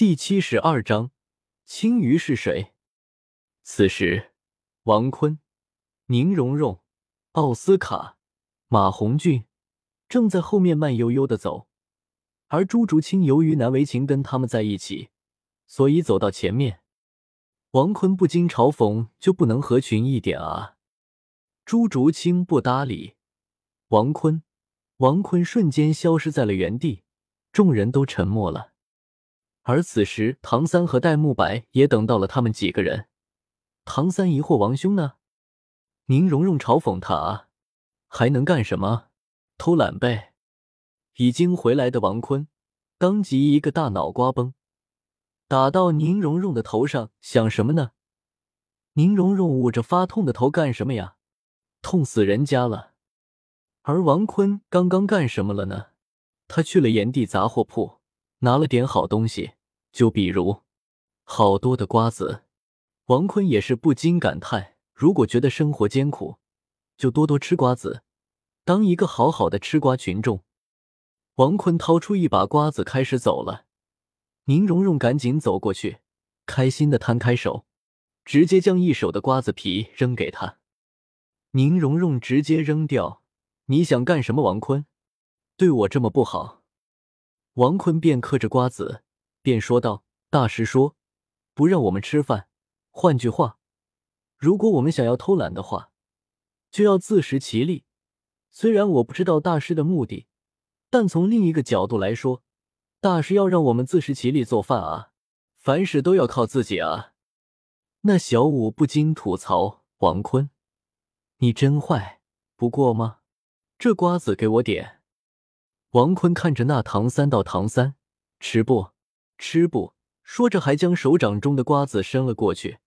第七十二章，青鱼是谁？此时，王坤、宁荣荣、奥斯卡、马红俊正在后面慢悠悠的走，而朱竹清由于难为情跟他们在一起，所以走到前面。王坤不禁嘲讽：“就不能合群一点啊？”朱竹清不搭理王坤，王坤瞬间消失在了原地，众人都沉默了。而此时，唐三和戴沐白也等到了他们几个人。唐三疑惑：“王兄呢？”宁荣荣嘲讽他：“，还能干什么？偷懒呗。”已经回来的王坤当即一个大脑瓜崩，打到宁荣荣的头上，想什么呢？宁荣荣捂着发痛的头干什么呀？痛死人家了。而王坤刚刚干什么了呢？他去了炎帝杂货铺。拿了点好东西，就比如好多的瓜子。王坤也是不禁感叹：如果觉得生活艰苦，就多多吃瓜子，当一个好好的吃瓜群众。王坤掏出一把瓜子，开始走了。宁荣荣赶紧走过去，开心的摊开手，直接将一手的瓜子皮扔给他。宁荣荣直接扔掉。你想干什么，王坤？对我这么不好？王坤便嗑着瓜子，便说道：“大师说不让我们吃饭，换句话，如果我们想要偷懒的话，就要自食其力。虽然我不知道大师的目的，但从另一个角度来说，大师要让我们自食其力做饭啊，凡事都要靠自己啊。”那小五不禁吐槽：“王坤，你真坏，不过吗？这瓜子给我点。”王坤看着那唐三道：“唐三，吃不？吃不？”说着还将手掌中的瓜子伸了过去。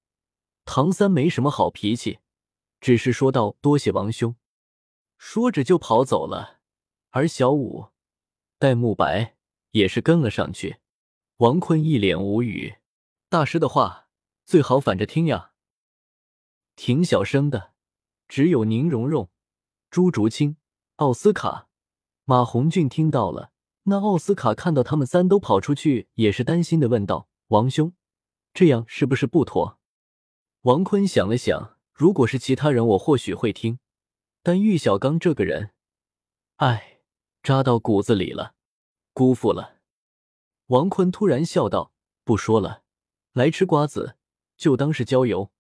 唐三没什么好脾气，只是说道：“多谢王兄。”说着就跑走了。而小五、戴沐白也是跟了上去。王坤一脸无语：“大师的话最好反着听呀。”挺小声的，只有宁荣荣、朱竹清、奥斯卡。马红俊听到了，那奥斯卡看到他们三都跑出去，也是担心的问道：“王兄，这样是不是不妥？”王坤想了想，如果是其他人，我或许会听，但玉小刚这个人，哎，扎到骨子里了，辜负了。王坤突然笑道：“不说了，来吃瓜子，就当是郊游。”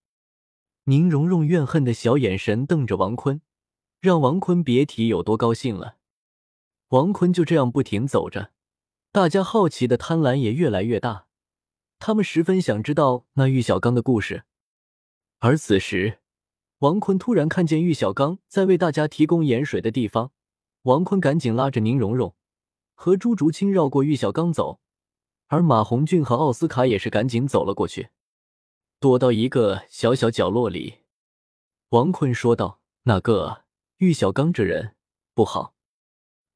宁荣荣怨恨的小眼神瞪着王坤，让王坤别提有多高兴了。王坤就这样不停走着，大家好奇的贪婪也越来越大，他们十分想知道那玉小刚的故事。而此时，王坤突然看见玉小刚在为大家提供盐水的地方，王坤赶紧拉着宁荣荣和朱竹清绕过玉小刚走，而马红俊和奥斯卡也是赶紧走了过去，躲到一个小小角落里。王坤说道：“那个玉小刚这人不好。”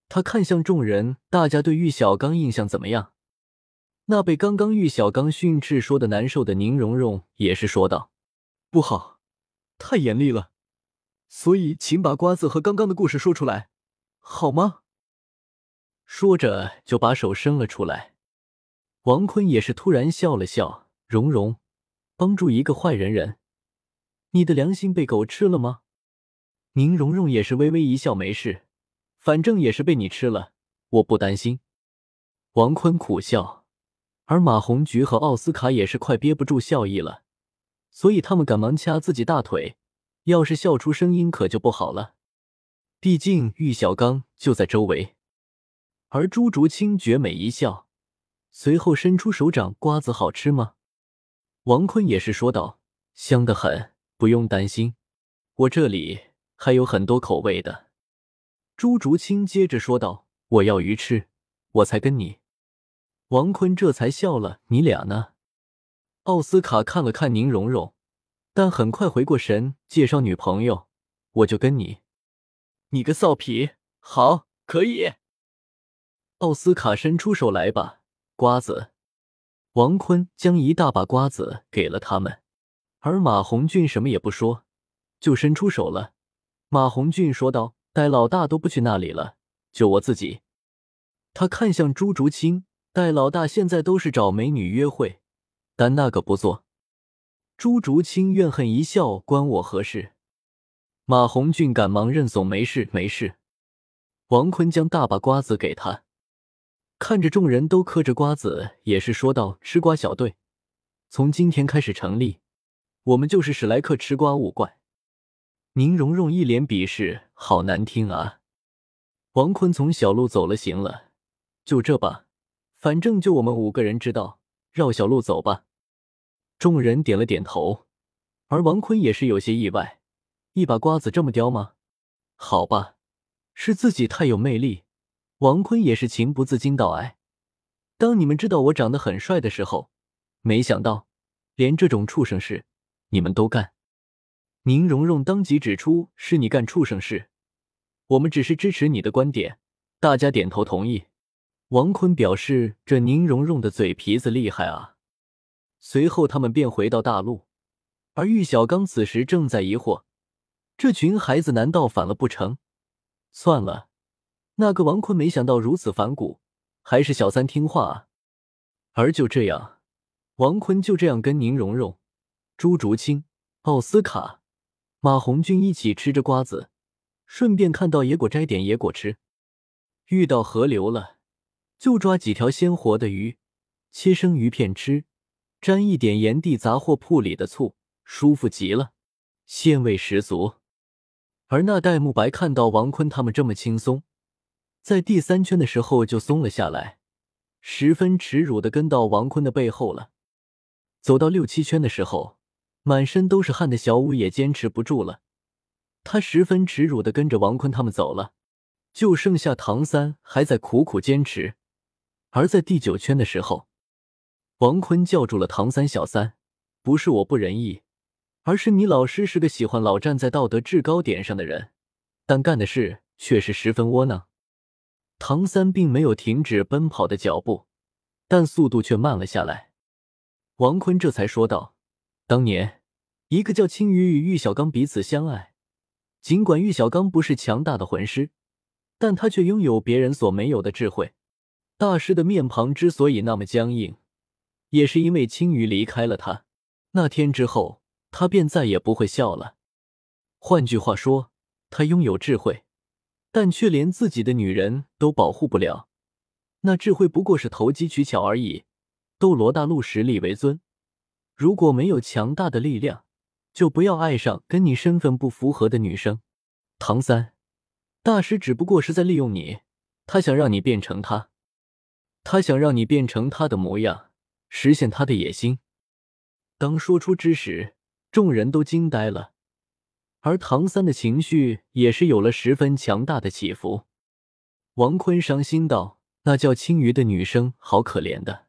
他看向众人，大家对玉小刚印象怎么样？那被刚刚玉小刚训斥说的难受的宁荣荣也是说道：“不好，太严厉了。所以，请把瓜子和刚刚的故事说出来，好吗？”说着就把手伸了出来。王坤也是突然笑了笑：“荣荣，帮助一个坏人人，你的良心被狗吃了吗？”宁荣荣也是微微一笑：“没事。”反正也是被你吃了，我不担心。王坤苦笑，而马红菊和奥斯卡也是快憋不住笑意了，所以他们赶忙掐自己大腿，要是笑出声音可就不好了。毕竟玉小刚就在周围。而朱竹清绝美一笑，随后伸出手掌：“瓜子好吃吗？”王坤也是说道：“香得很，不用担心，我这里还有很多口味的。”朱竹清接着说道：“我要鱼吃，我才跟你。”王坤这才笑了：“你俩呢？”奥斯卡看了看宁荣荣，但很快回过神，介绍女朋友：“我就跟你。”你个臊皮！好，可以。奥斯卡伸出手来吧，瓜子。王坤将一大把瓜子给了他们，而马红俊什么也不说，就伸出手了。马红俊说道。戴老大都不去那里了，就我自己。他看向朱竹清，戴老大现在都是找美女约会，但那个不做。朱竹清怨恨一笑：“关我何事？”马红俊赶忙认怂：“没事，没事。”王坤将大把瓜子给他，看着众人都嗑着瓜子，也是说道：“吃瓜小队，从今天开始成立，我们就是史莱克吃瓜五怪。”宁荣荣一脸鄙视：“好难听啊！”王坤从小路走了，行了，就这吧。反正就我们五个人知道，绕小路走吧。众人点了点头，而王坤也是有些意外，一把瓜子这么刁吗？好吧，是自己太有魅力。王坤也是情不自禁道：“哎，当你们知道我长得很帅的时候，没想到连这种畜生事你们都干。”宁荣荣当即指出：“是你干畜生事，我们只是支持你的观点。”大家点头同意。王坤表示：“这宁荣荣的嘴皮子厉害啊！”随后他们便回到大陆，而玉小刚此时正在疑惑：这群孩子难道反了不成？算了，那个王坤没想到如此反骨，还是小三听话啊！而就这样，王坤就这样跟宁荣荣、朱竹清、奥斯卡、马红俊一起吃着瓜子，顺便看到野果摘点野果吃，遇到河流了。就抓几条鲜活的鱼，切生鱼片吃，沾一点盐地杂货铺里的醋，舒服极了，鲜味十足。而那戴沐白看到王坤他们这么轻松，在第三圈的时候就松了下来，十分耻辱的跟到王坤的背后了。走到六七圈的时候，满身都是汗的小五也坚持不住了，他十分耻辱的跟着王坤他们走了，就剩下唐三还在苦苦坚持。而在第九圈的时候，王坤叫住了唐三小三：“不是我不仁义，而是你老师是个喜欢老站在道德制高点上的人，但干的事却是十分窝囊。”唐三并没有停止奔跑的脚步，但速度却慢了下来。王坤这才说道：“当年，一个叫青鱼与玉小刚彼此相爱，尽管玉小刚不是强大的魂师，但他却拥有别人所没有的智慧。”大师的面庞之所以那么僵硬，也是因为青鱼离开了他。那天之后，他便再也不会笑了。换句话说，他拥有智慧，但却连自己的女人都保护不了。那智慧不过是投机取巧而已。斗罗大陆实力为尊，如果没有强大的力量，就不要爱上跟你身份不符合的女生。唐三，大师只不过是在利用你，他想让你变成他。他想让你变成他的模样，实现他的野心。当说出之时，众人都惊呆了，而唐三的情绪也是有了十分强大的起伏。王坤伤心道：“那叫青鱼的女生好可怜的。”